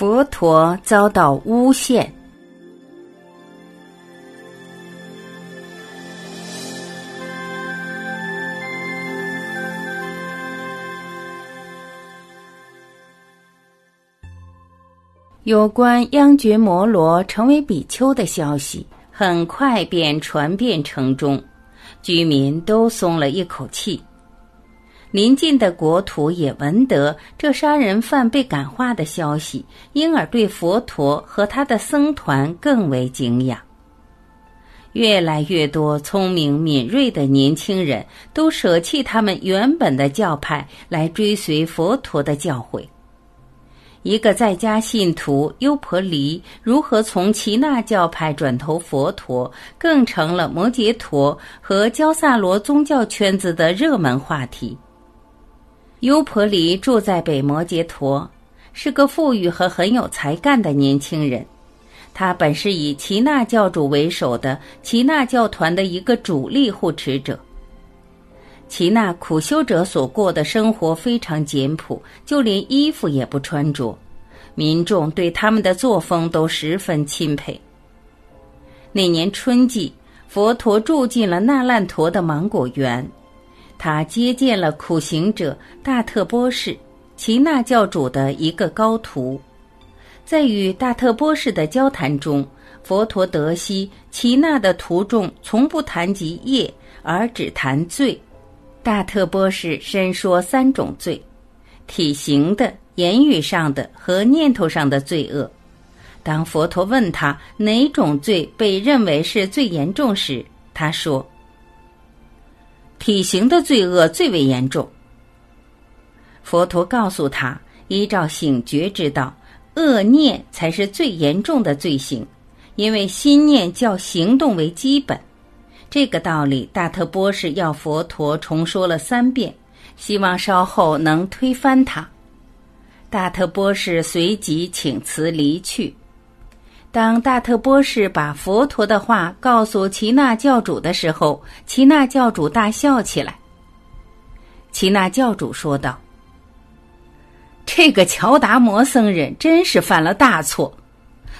佛陀遭到诬陷。有关央觉摩罗成为比丘的消息，很快便传遍城中，居民都松了一口气。邻近的国土也闻得这杀人犯被感化的消息，因而对佛陀和他的僧团更为敬仰。越来越多聪明敏锐的年轻人都舍弃他们原本的教派，来追随佛陀的教诲。一个在家信徒优婆离如何从耆那教派转投佛陀，更成了摩羯陀和焦萨罗宗教圈子的热门话题。优婆离住在北摩羯陀，是个富裕和很有才干的年轻人。他本是以耆那教主为首的耆那教团的一个主力护持者。耆那苦修者所过的生活非常简朴，就连衣服也不穿着，民众对他们的作风都十分钦佩。那年春季，佛陀住进了那烂陀的芒果园。他接见了苦行者大特波士，齐那教主的一个高徒。在与大特波士的交谈中，佛陀得悉齐那的徒众从不谈及业，而只谈罪。大特波士深说三种罪：体型的、言语上的和念头上的罪恶。当佛陀问他哪种罪被认为是最严重时，他说。体型的罪恶最为严重。佛陀告诉他，依照醒觉之道，恶念才是最严重的罪行，因为心念较行动为基本。这个道理，大特波士要佛陀重说了三遍，希望稍后能推翻他。大特波士随即请辞离去。当大特波士把佛陀的话告诉齐那教主的时候，齐那教主大笑起来。齐那教主说道：“这个乔达摩僧人真是犯了大错，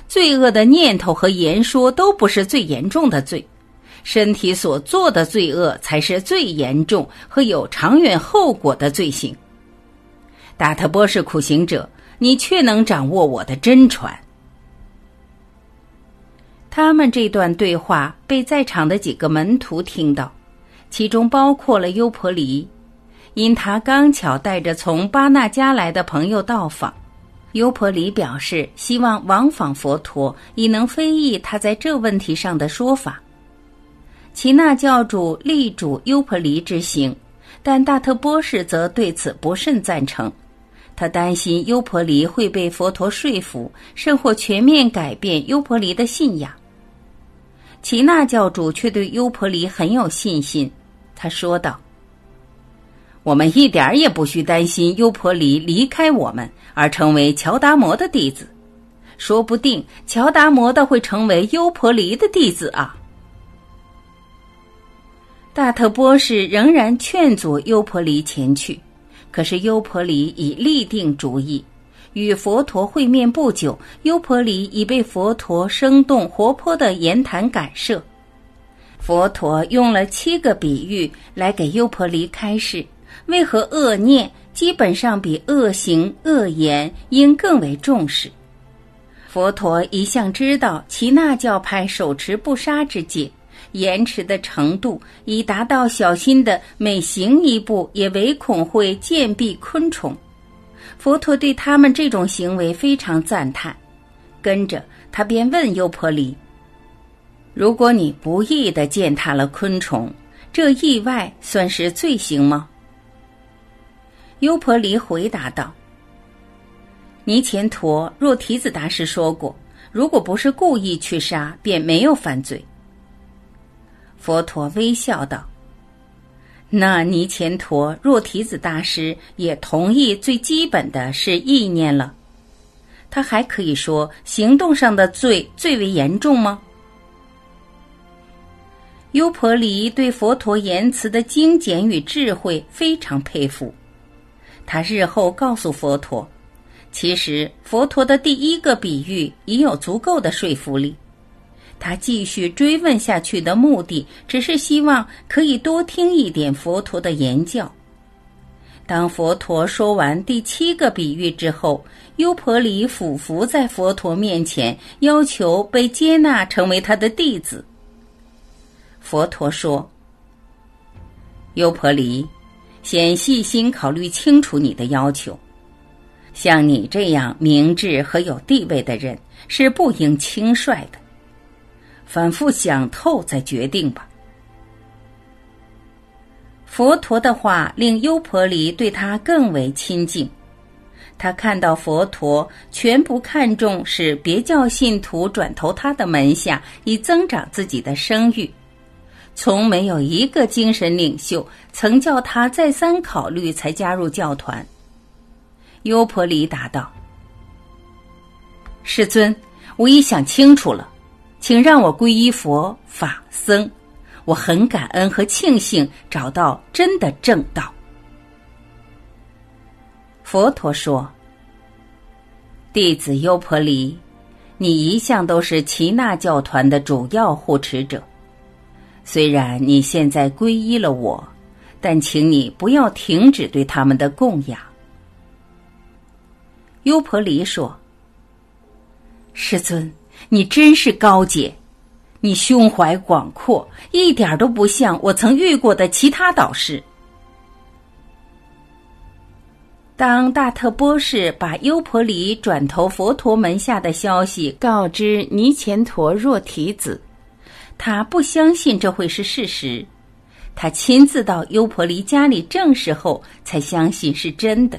罪恶的念头和言说都不是最严重的罪，身体所做的罪恶才是最严重和有长远后果的罪行。”大特波士苦行者，你却能掌握我的真传。他们这段对话被在场的几个门徒听到，其中包括了优婆离，因他刚巧带着从巴那加来的朋友到访。优婆离表示希望往访佛陀，以能非议他在这问题上的说法。齐那教主力主优婆离之行，但大特波士则对此不甚赞成。他担心优婆离会被佛陀说服，甚或全面改变优婆离的信仰。齐那教主却对优婆离很有信心，他说道：“我们一点也不需担心优婆离离开我们而成为乔达摩的弟子，说不定乔达摩的会成为优婆离的弟子啊。”大特波士仍然劝阻优婆离前去，可是优婆离已立定主意。与佛陀会面不久，优婆离已被佛陀生动活泼的言谈感摄。佛陀用了七个比喻来给优婆离开示，为何恶念基本上比恶行恶言应更为重视。佛陀一向知道耆那教派手持不杀之戒，严持的程度已达到小心的每行一步也唯恐会见毙昆虫。佛陀对他们这种行为非常赞叹，跟着他便问优婆离：“如果你不意的践踏了昆虫，这意外算是罪行吗？”优婆离回答道：“尼前陀若提子大师说过，如果不是故意去杀，便没有犯罪。”佛陀微笑道。那尼前陀若提子大师也同意，最基本的是意念了。他还可以说行动上的罪最为严重吗？优婆离对佛陀言辞的精简与智慧非常佩服。他日后告诉佛陀，其实，佛陀的第一个比喻已有足够的说服力。他继续追问下去的目的，只是希望可以多听一点佛陀的言教。当佛陀说完第七个比喻之后，优婆里俯伏在佛陀面前，要求被接纳成为他的弟子。佛陀说：“优婆里，先细心考虑清楚你的要求。像你这样明智和有地位的人，是不应轻率的。反复想透再决定吧。”佛陀的话令优婆离对他更为亲近。他看到佛陀全不看重是别教信徒转投他的门下，以增长自己的声誉，从没有一个精神领袖曾叫他再三考虑才加入教团。优婆离答道：“世尊，我已想清楚了，请让我皈依佛法僧。”我很感恩和庆幸找到真的正道。佛陀说：“弟子优婆离，你一向都是耆那教团的主要护持者。虽然你现在皈依了我，但请你不要停止对他们的供养。”优婆离说：“师尊，你真是高洁。”你胸怀广阔，一点都不像我曾遇过的其他导师。当大特波士把优婆离转投佛陀门下的消息告知尼乾陀若提子，他不相信这会是事实。他亲自到优婆离家里证实后，才相信是真的。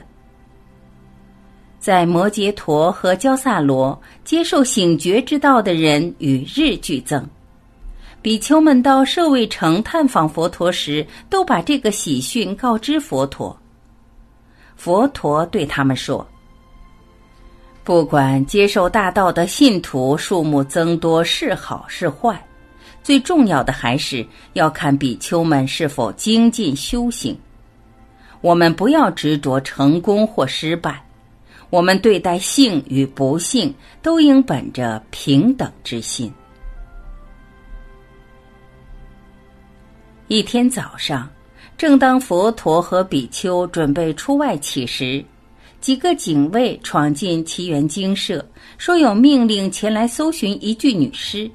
在摩羯陀和焦萨罗接受醒觉之道的人与日俱增，比丘们到舍卫城探访佛陀时，都把这个喜讯告知佛陀。佛陀对他们说：“不管接受大道的信徒数目增多是好是坏，最重要的还是要看比丘们是否精进修行。我们不要执着成功或失败。”我们对待幸与不幸，都应本着平等之心。一天早上，正当佛陀和比丘准备出外乞食，几个警卫闯进奇缘精舍，说有命令前来搜寻一具女尸。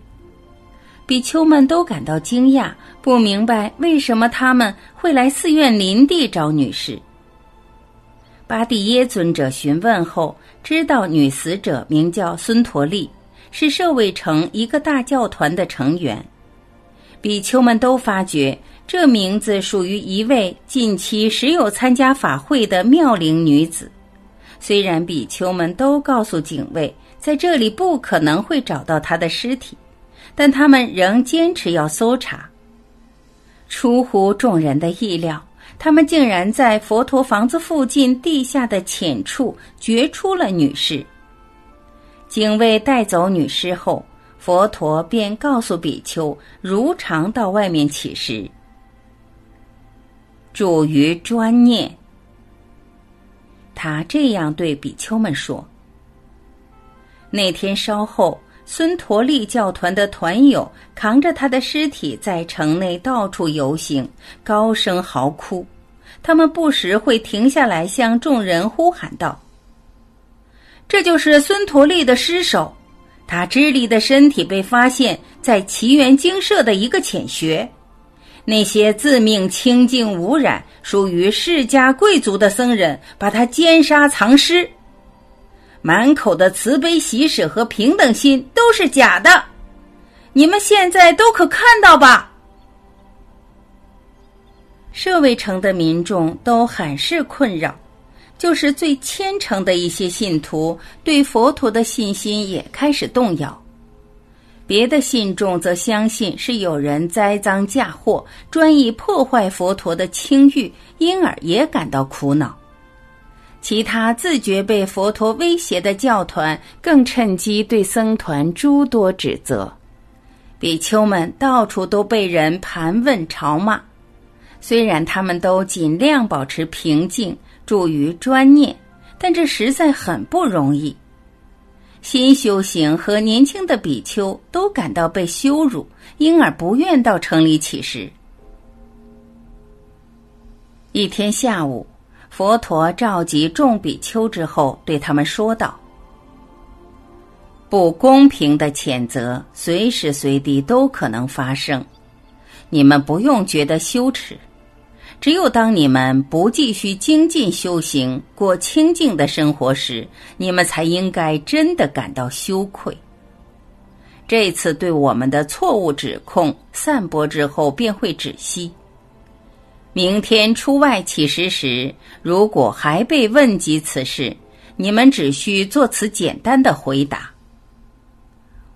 比丘们都感到惊讶，不明白为什么他们会来寺院林地找女尸。巴蒂耶尊者询问后，知道女死者名叫孙陀利，是舍卫城一个大教团的成员。比丘们都发觉这名字属于一位近期时有参加法会的妙龄女子。虽然比丘们都告诉警卫，在这里不可能会找到她的尸体，但他们仍坚持要搜查。出乎众人的意料。他们竟然在佛陀房子附近地下的浅处掘出了女尸。警卫带走女尸后，佛陀便告诉比丘如常到外面乞食，主于专念。他这样对比丘们说：“那天稍后，孙陀利教团的团友扛着他的尸体在城内到处游行，高声嚎哭。他们不时会停下来，向众人呼喊道：“这就是孙陀利的尸首，他支离的身体被发现在奇缘精舍的一个浅穴。那些自命清净无染、属于世家贵族的僧人，把他奸杀藏尸，满口的慈悲喜舍和平等心都是假的。你们现在都可看到吧？”舍卫城的民众都很是困扰，就是最虔诚的一些信徒对佛陀的信心也开始动摇。别的信众则相信是有人栽赃嫁祸，专意破坏佛陀的清誉，因而也感到苦恼。其他自觉被佛陀威胁的教团更趁机对僧团诸多指责，比丘们到处都被人盘问嘲骂。虽然他们都尽量保持平静，注于专念，但这实在很不容易。新修行和年轻的比丘都感到被羞辱，因而不愿到城里乞食。一天下午，佛陀召集众比丘之后，对他们说道：“不公平的谴责随时随地都可能发生，你们不用觉得羞耻。只有当你们不继续精进修行、过清净的生活时，你们才应该真的感到羞愧。这次对我们的错误指控散播之后，便会止息。”明天出外乞食时，如果还被问及此事，你们只需做此简单的回答：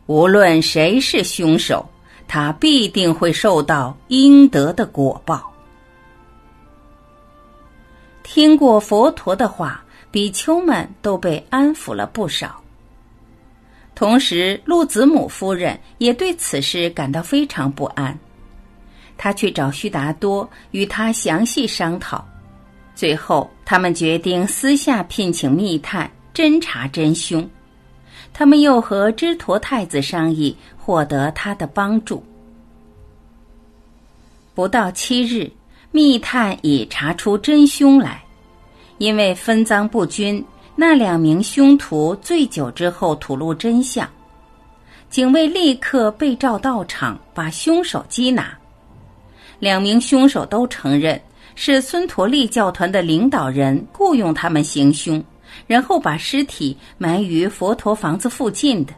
无论谁是凶手，他必定会受到应得的果报。听过佛陀的话，比丘们都被安抚了不少。同时，陆子母夫人也对此事感到非常不安。他去找须达多，与他详细商讨。最后，他们决定私下聘请密探侦查真凶。他们又和支陀太子商议，获得他的帮助。不到七日，密探已查出真凶来。因为分赃不均，那两名凶徒醉酒之后吐露真相。警卫立刻被召到场，把凶手缉拿。两名凶手都承认是孙陀利教团的领导人雇佣他们行凶，然后把尸体埋于佛陀房子附近的。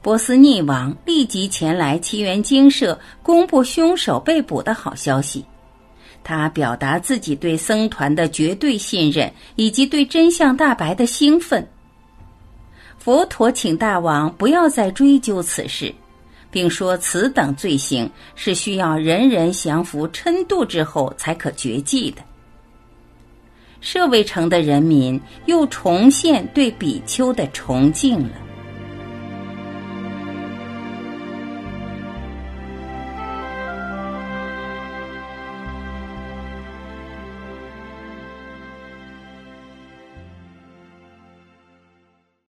波斯匿王立即前来奇缘精舍公布凶手被捕的好消息，他表达自己对僧团的绝对信任以及对真相大白的兴奋。佛陀请大王不要再追究此事。并说，此等罪行是需要人人降服嗔妒之后才可绝迹的。舍卫城的人民又重现对比丘的崇敬了。